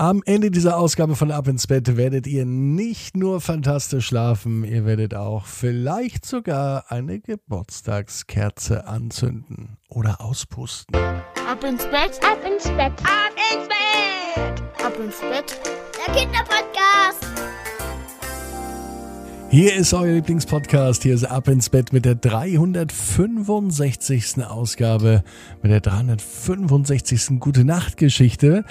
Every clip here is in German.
Am Ende dieser Ausgabe von Ab ins Bett werdet ihr nicht nur fantastisch schlafen, ihr werdet auch vielleicht sogar eine Geburtstagskerze anzünden oder auspusten. Ab ins Bett, ab ins Bett, ab ins Bett, ab ins Bett, der Kinderpodcast. Hier ist euer Lieblingspodcast. Hier ist Ab ins Bett mit der 365. Ausgabe, mit der 365. Gute Nacht Geschichte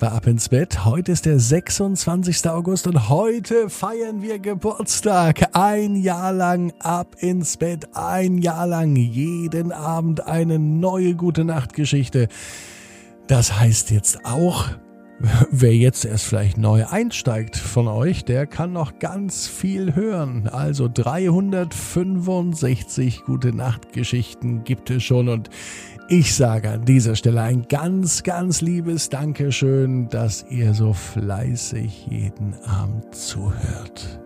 bei Ab ins Bett. Heute ist der 26. August und heute feiern wir Geburtstag. Ein Jahr lang Ab ins Bett. Ein Jahr lang jeden Abend eine neue Gute Nacht Geschichte. Das heißt jetzt auch, Wer jetzt erst vielleicht neu einsteigt von euch, der kann noch ganz viel hören. Also 365 gute Nachtgeschichten gibt es schon und ich sage an dieser Stelle ein ganz, ganz liebes Dankeschön, dass ihr so fleißig jeden Abend zuhört.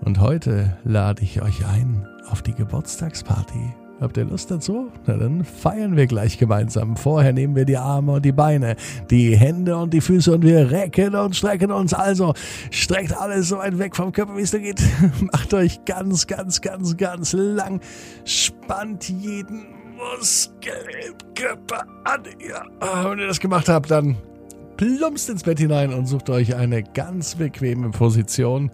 Und heute lade ich euch ein auf die Geburtstagsparty Habt ihr Lust dazu? Na dann feiern wir gleich gemeinsam. Vorher nehmen wir die Arme und die Beine, die Hände und die Füße und wir recken und strecken uns. Also streckt alles so weit weg vom Körper, wie es nur geht. Macht euch ganz, ganz, ganz, ganz lang. Spannt jeden Muskel im Körper an. Ja. Wenn ihr das gemacht habt, dann plumpst ins Bett hinein und sucht euch eine ganz bequeme Position.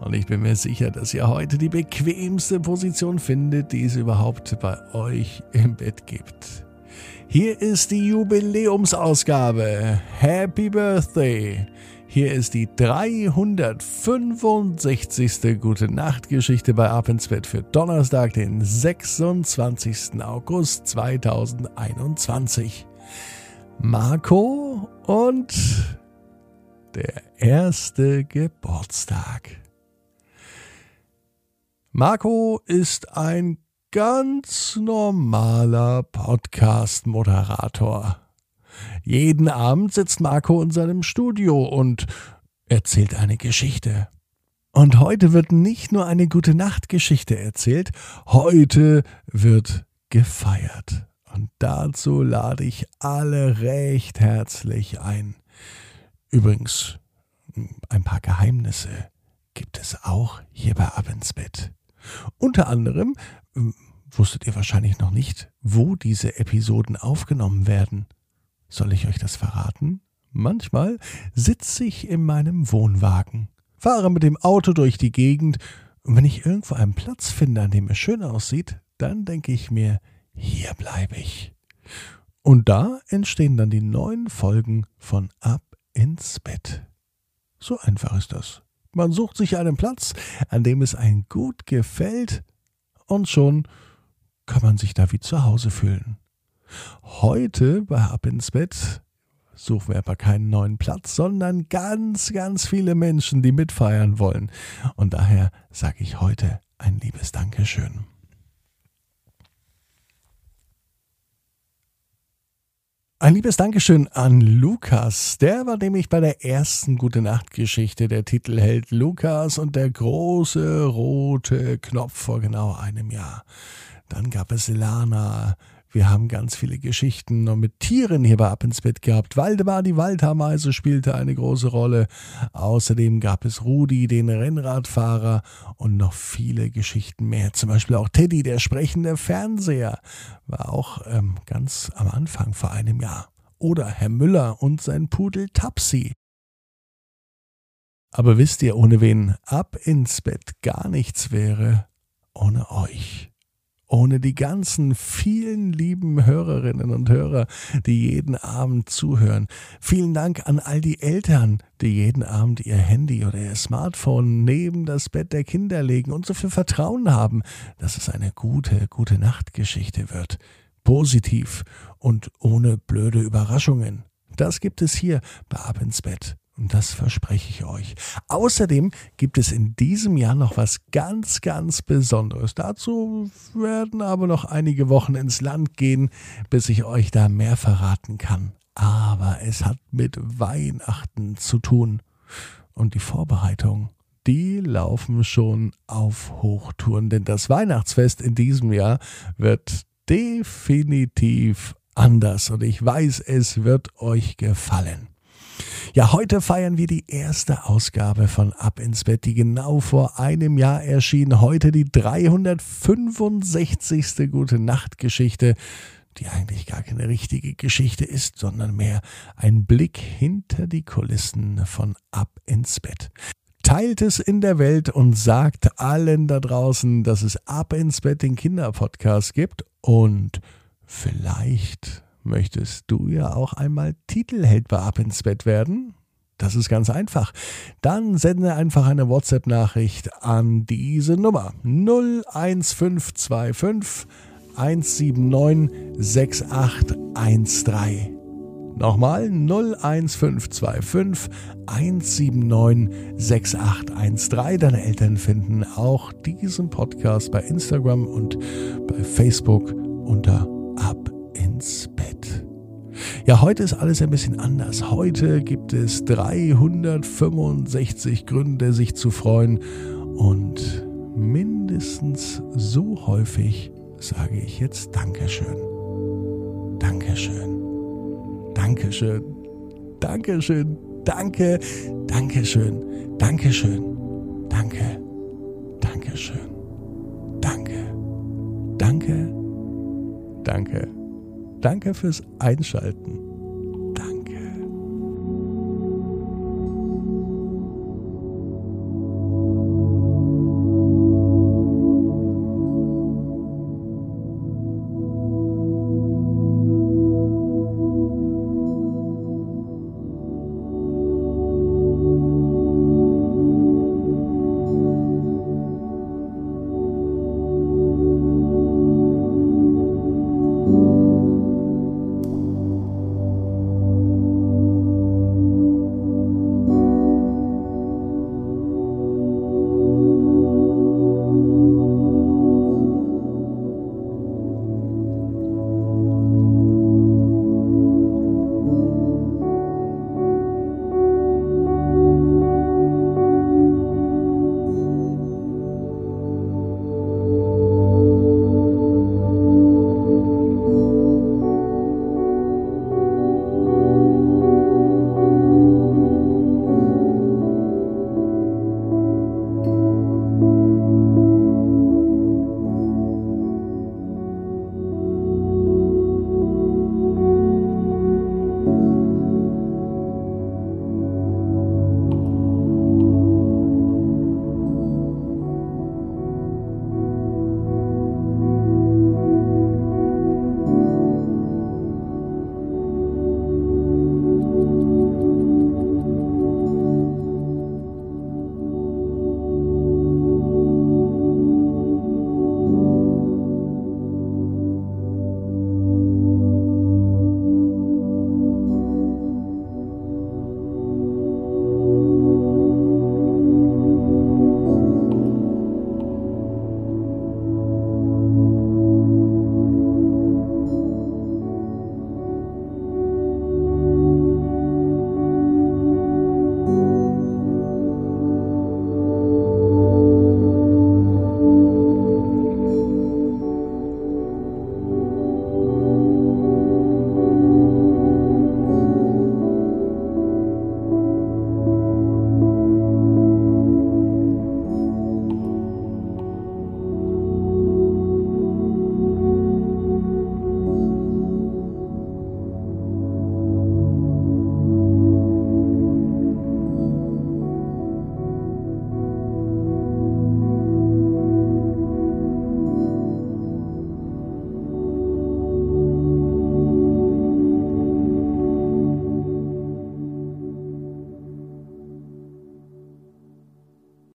Und ich bin mir sicher, dass ihr heute die bequemste Position findet, die es überhaupt bei euch im Bett gibt. Hier ist die Jubiläumsausgabe. Happy Birthday! Hier ist die 365. Gute Nacht Geschichte bei Ab ins Bett für Donnerstag, den 26. August 2021. Marco und der erste Geburtstag. Marco ist ein ganz normaler Podcast-Moderator. Jeden Abend sitzt Marco in seinem Studio und erzählt eine Geschichte. Und heute wird nicht nur eine gute Nachtgeschichte erzählt, heute wird gefeiert. Und dazu lade ich alle recht herzlich ein. Übrigens, ein paar Geheimnisse gibt es auch hier bei Ab ins Bett. Unter anderem ähm, wusstet ihr wahrscheinlich noch nicht, wo diese Episoden aufgenommen werden. Soll ich euch das verraten? Manchmal sitze ich in meinem Wohnwagen, fahre mit dem Auto durch die Gegend und wenn ich irgendwo einen Platz finde, an dem es schön aussieht, dann denke ich mir, hier bleibe ich. Und da entstehen dann die neuen Folgen von Ab ins Bett. So einfach ist das. Man sucht sich einen Platz, an dem es einem gut gefällt, und schon kann man sich da wie zu Hause fühlen. Heute bei Ab ins Bett suchen wir aber keinen neuen Platz, sondern ganz, ganz viele Menschen, die mitfeiern wollen. Und daher sage ich heute ein liebes Dankeschön. Ein liebes Dankeschön an Lukas. Der war nämlich bei der ersten Gute Nacht Geschichte. Der Titel hält Lukas und der große rote Knopf vor genau einem Jahr. Dann gab es Lana, wir haben ganz viele Geschichten noch mit Tieren hier bei Ab ins Bett gehabt. Waldemar, die Waldhameise, spielte eine große Rolle. Außerdem gab es Rudi, den Rennradfahrer und noch viele Geschichten mehr. Zum Beispiel auch Teddy, der sprechende Fernseher, war auch ähm, ganz am Anfang vor einem Jahr. Oder Herr Müller und sein Pudel Tapsi. Aber wisst ihr, ohne wen Ab ins Bett gar nichts wäre? Ohne euch ohne die ganzen vielen lieben Hörerinnen und Hörer, die jeden Abend zuhören. Vielen Dank an all die Eltern, die jeden Abend ihr Handy oder ihr Smartphone neben das Bett der Kinder legen und so viel Vertrauen haben, dass es eine gute, gute Nachtgeschichte wird. Positiv und ohne blöde Überraschungen. Das gibt es hier bei Ab ins Bett. Und das verspreche ich euch. Außerdem gibt es in diesem Jahr noch was ganz, ganz Besonderes. Dazu werden aber noch einige Wochen ins Land gehen, bis ich euch da mehr verraten kann. Aber es hat mit Weihnachten zu tun. Und die Vorbereitungen, die laufen schon auf Hochtouren. Denn das Weihnachtsfest in diesem Jahr wird definitiv anders. Und ich weiß, es wird euch gefallen. Ja, heute feiern wir die erste Ausgabe von Ab ins Bett, die genau vor einem Jahr erschien. Heute die 365. Gute Nacht Geschichte, die eigentlich gar keine richtige Geschichte ist, sondern mehr ein Blick hinter die Kulissen von Ab ins Bett. Teilt es in der Welt und sagt allen da draußen, dass es Ab ins Bett den Kinderpodcast gibt und vielleicht Möchtest du ja auch einmal Titelheld bei Ab ins Bett werden? Das ist ganz einfach. Dann sende einfach eine WhatsApp-Nachricht an diese Nummer 01525 179 6813. Nochmal 01525 179 6813. Deine Eltern finden auch diesen Podcast bei Instagram und bei Facebook unter Ab ins Bett. Ja, heute ist alles ein bisschen anders. Heute gibt es 365 Gründe, sich zu freuen und mindestens so häufig sage ich jetzt Dankeschön. Dankeschön. Dankeschön. Dankeschön. Danke. Dankeschön. Dankeschön. Danke. Dankeschön. Danke. Danke. Danke. Danke fürs Einschalten.